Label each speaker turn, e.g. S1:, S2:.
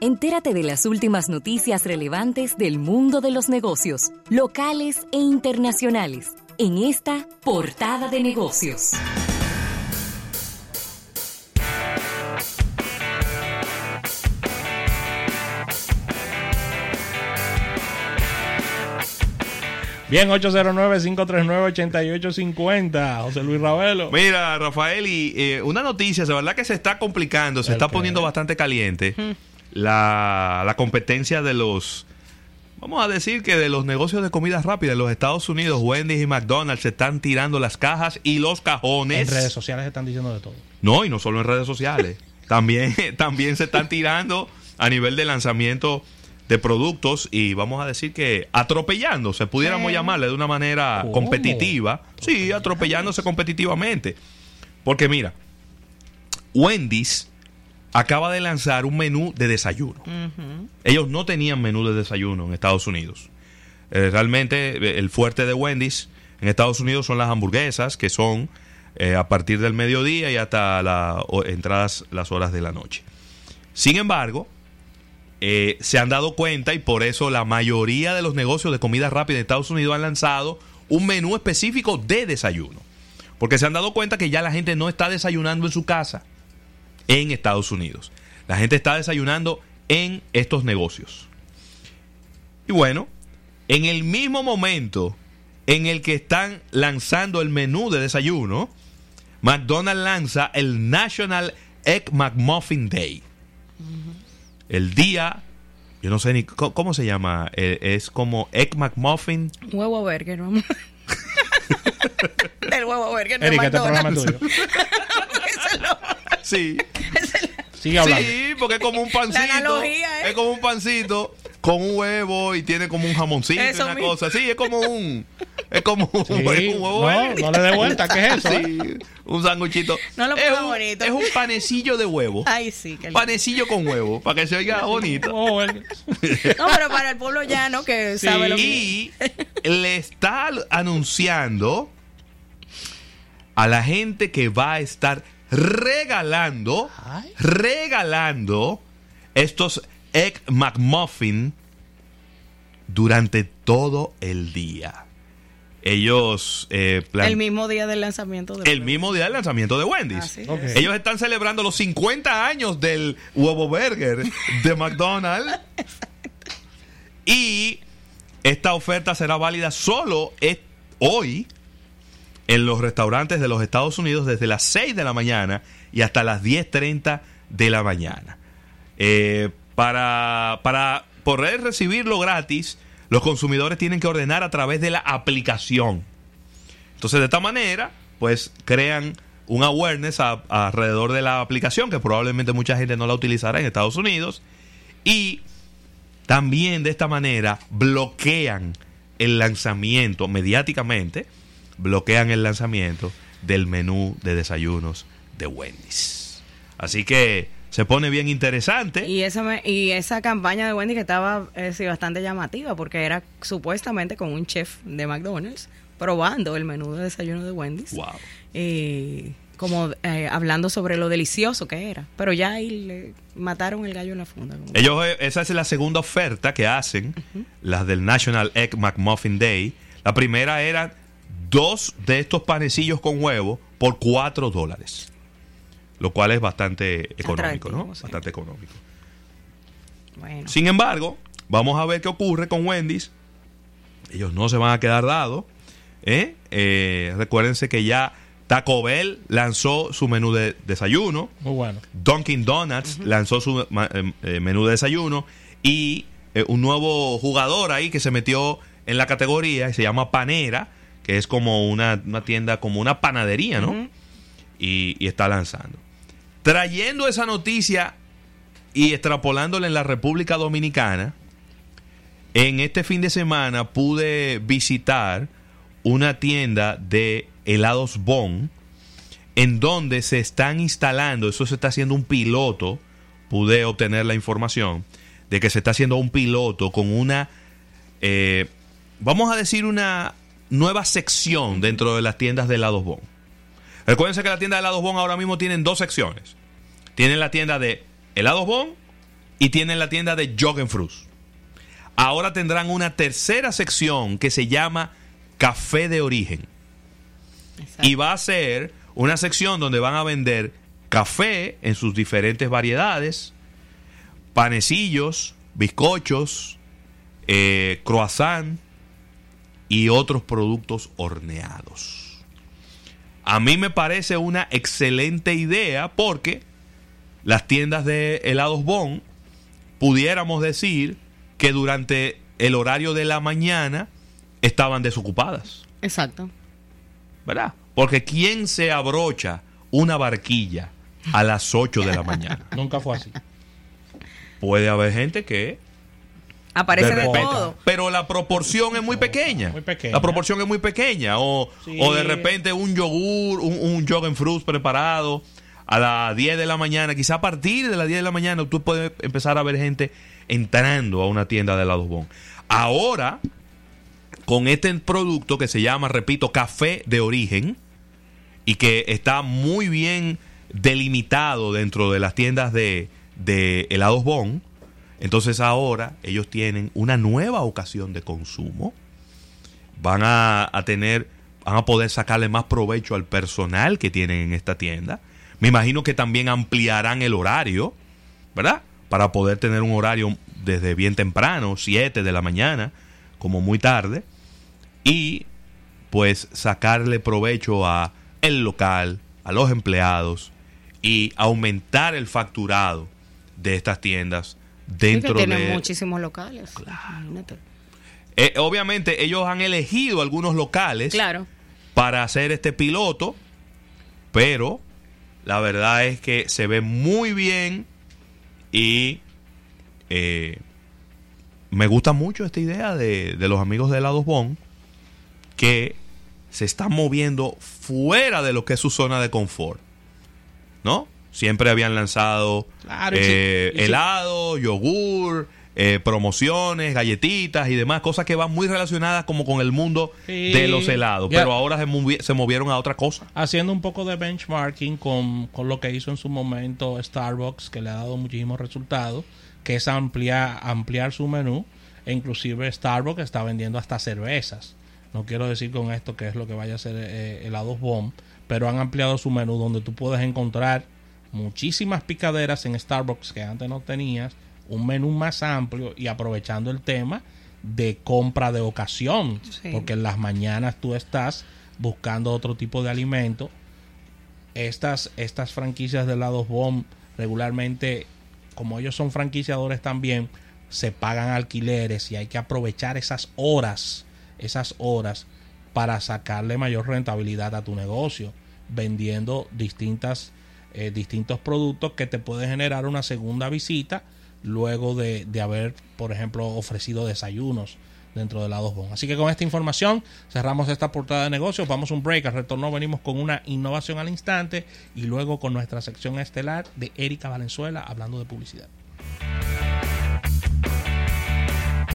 S1: Entérate de las últimas noticias relevantes del mundo de los negocios, locales e internacionales, en esta portada de negocios.
S2: Bien, 809-539-8850. José Luis Ravelo.
S3: Mira, Rafael, y eh, una noticia, de verdad que se está complicando, se está poniendo bastante caliente la, la competencia de los, vamos a decir que de los negocios de comida rápida en los Estados Unidos, Wendy's y McDonald's se están tirando las cajas y los cajones.
S2: En redes sociales se están diciendo de todo.
S3: No, y no solo en redes sociales. también, también se están tirando a nivel de lanzamiento de productos y vamos a decir que atropellándose, pudiéramos llamarle de una manera competitiva. Sí, atropellándose competitivamente. Porque mira, Wendy's acaba de lanzar un menú de desayuno. Ellos no tenían menú de desayuno en Estados Unidos. Eh, realmente eh, el fuerte de Wendy's en Estados Unidos son las hamburguesas, que son eh, a partir del mediodía y hasta la, entradas las horas de la noche. Sin embargo, se han dado cuenta y por eso la mayoría de los negocios de comida rápida de Estados Unidos han lanzado un menú específico de desayuno. Porque se han dado cuenta que ya la gente no está desayunando en su casa en Estados Unidos. La gente está desayunando en estos negocios. Y bueno, en el mismo momento en el que están lanzando el menú de desayuno, McDonald's lanza el National Egg McMuffin Day. El día, yo no sé ni cómo, se llama, eh, es como Egg McMuffin.
S4: Huevo burger, el huevo burger de
S2: Erika, este programa tuyo.
S3: Sí.
S2: Sigue hablando.
S3: Sí, porque es como un pancito.
S4: ¿eh?
S3: Es como un pancito con un huevo y tiene como un jamoncito y una cosa. Sí, es como un. Es como un, huevo.
S2: No, no le dé vuelta, ¿qué es eso?
S3: Sí, un sanguchito.
S4: No lo
S3: es un,
S4: bonito.
S3: Es un panecillo de huevo.
S4: Ay, sí. Qué
S3: panecillo con huevo, para que se oiga bonito.
S4: no, pero para el pueblo llano que sabe lo que
S3: Y le está anunciando a la gente que va a estar regalando, regalando estos Egg McMuffin durante todo el día. Ellos...
S4: Eh, el mismo día del lanzamiento
S3: de El mismo día del lanzamiento de Wendy's. Ellos están celebrando los 50 años del huevo burger de McDonald's. y esta oferta será válida solo hoy en los restaurantes de los Estados Unidos desde las 6 de la mañana y hasta las 10.30 de la mañana. Eh, para, para poder recibirlo gratis, los consumidores tienen que ordenar a través de la aplicación. Entonces, de esta manera, pues crean un awareness alrededor de la aplicación, que probablemente mucha gente no la utilizará en Estados Unidos. Y también de esta manera bloquean el lanzamiento mediáticamente bloquean el lanzamiento del menú de desayunos de Wendy's. Así que se pone bien interesante.
S4: Y esa, y esa campaña de Wendy's que estaba eh, bastante llamativa porque era supuestamente con un chef de McDonald's probando el menú de desayuno de Wendy's.
S3: Wow.
S4: Y como eh, hablando sobre lo delicioso que era. Pero ya ahí le mataron el gallo en la funda.
S3: Ellos, eh, esa es la segunda oferta que hacen, las del National Egg McMuffin Day. La primera era dos de estos panecillos con huevo por cuatro dólares. Lo cual es bastante económico, ¿no? Bastante económico. Sin embargo, vamos a ver qué ocurre con Wendy's. Ellos no se van a quedar dados. ¿eh? Eh, recuérdense que ya Taco Bell lanzó su menú de desayuno.
S2: Muy bueno.
S3: Dunkin' Donuts lanzó su eh, menú de desayuno. Y un nuevo jugador ahí que se metió en la categoría y se llama Panera que es como una, tienda, como una panadería, ¿no? y, está lanzando. Trayendo esa noticia y extrapolándola en la República Dominicana, en este fin de semana pude visitar una tienda de helados Bon, en donde se están instalando, eso se está haciendo un piloto, pude obtener la información de que se está haciendo un piloto con una, eh, vamos a decir, una nueva sección dentro de las tiendas de helados Bon. Recuerden que la tienda de helados Bon ahora mismo tienen dos secciones. Tienen la tienda de helados Bon y tienen la tienda de Frus. Ahora tendrán una tercera sección que se llama Café de Origen.
S4: Exacto.
S3: Y va a ser una sección donde van a vender café en sus diferentes variedades, panecillos, bizcochos, eh, croissant y otros productos horneados. A mí me parece una excelente idea porque las tiendas de helados Bon pudiéramos decir que durante el horario de la mañana estaban desocupadas.
S4: Exacto.
S3: ¿verdad? Porque ¿quién se abrocha una barquilla a las 8 de la mañana?
S2: Nunca fue así.
S3: Puede haber gente que
S4: Aparece
S3: de
S4: todo.
S3: pero la proporción es muy pequeña.
S2: Muy pequeña.
S3: La proporción es muy pequeña. O,
S2: Sí.
S3: o de repente un yogur, un, un Joggen Fruits preparado a las 10 de la mañana. Quizá a partir de las 10 de la mañana tú puedes empezar a ver gente entrando a una tienda de helados Bon. Ahora, con este producto que se llama, repito, café de origen y que está muy bien delimitado dentro de las tiendas de, de helados Bon, entonces ahora ellos tienen una nueva ocasión de consumo. Van a, tener, van a poder sacarle más provecho al personal que tienen en esta tienda. Me imagino que también ampliarán el horario, ¿verdad? Para poder tener un horario desde bien temprano, 7 de la mañana, como muy tarde. Y pues sacarle provecho a el local, a los empleados y aumentar el facturado de estas tiendas
S4: Sí, que
S3: dentro
S4: tienen
S3: de
S4: muchísimos locales. Imagínate.
S3: Eh, obviamente ellos han elegido algunos locales
S4: Claro.
S3: para hacer este piloto, pero la verdad es que se ve muy bien y eh, me gusta mucho esta idea de, de los amigos de Helados Bon que se están moviendo fuera de lo que es su zona de confort, ¿no? Siempre habían lanzado
S2: Claro,
S3: eh, helado, yogur, eh, promociones, galletitas y demás, cosas que van muy relacionadas como con el mundo
S2: Sí.
S3: de los helados, pero ahora se, movi- se movieron a otra cosa.
S2: Haciendo un poco de benchmarking con, con lo que hizo en su momento Starbucks, que le ha dado muchísimos resultados, que es ampliar, ampliar su menú. E inclusive Starbucks está vendiendo hasta cervezas. No quiero decir con esto que es lo que vaya a ser eh, helados bomb, pero han ampliado su menú donde tú puedes encontrar muchísimas picaderas en Starbucks que antes no tenías, un menú más amplio y aprovechando el tema de compra de ocasión,
S4: Sí.
S2: porque en las mañanas tú estás buscando otro tipo de alimento. Estas, estas franquicias de helados bomb regularmente, como ellos son franquiciadores también, se pagan alquileres y hay que aprovechar esas horas, esas horas para sacarle mayor rentabilidad a tu negocio, vendiendo distintas, eh, distintos productos que te pueden generar una segunda visita luego de, de haber, por ejemplo, ofrecido desayunos dentro de la 2 Bon. Así que con esta información cerramos esta portada de negocios. Vamos un break. Al retorno venimos con una innovación al instante y luego con nuestra sección estelar de Erika Valenzuela hablando de publicidad.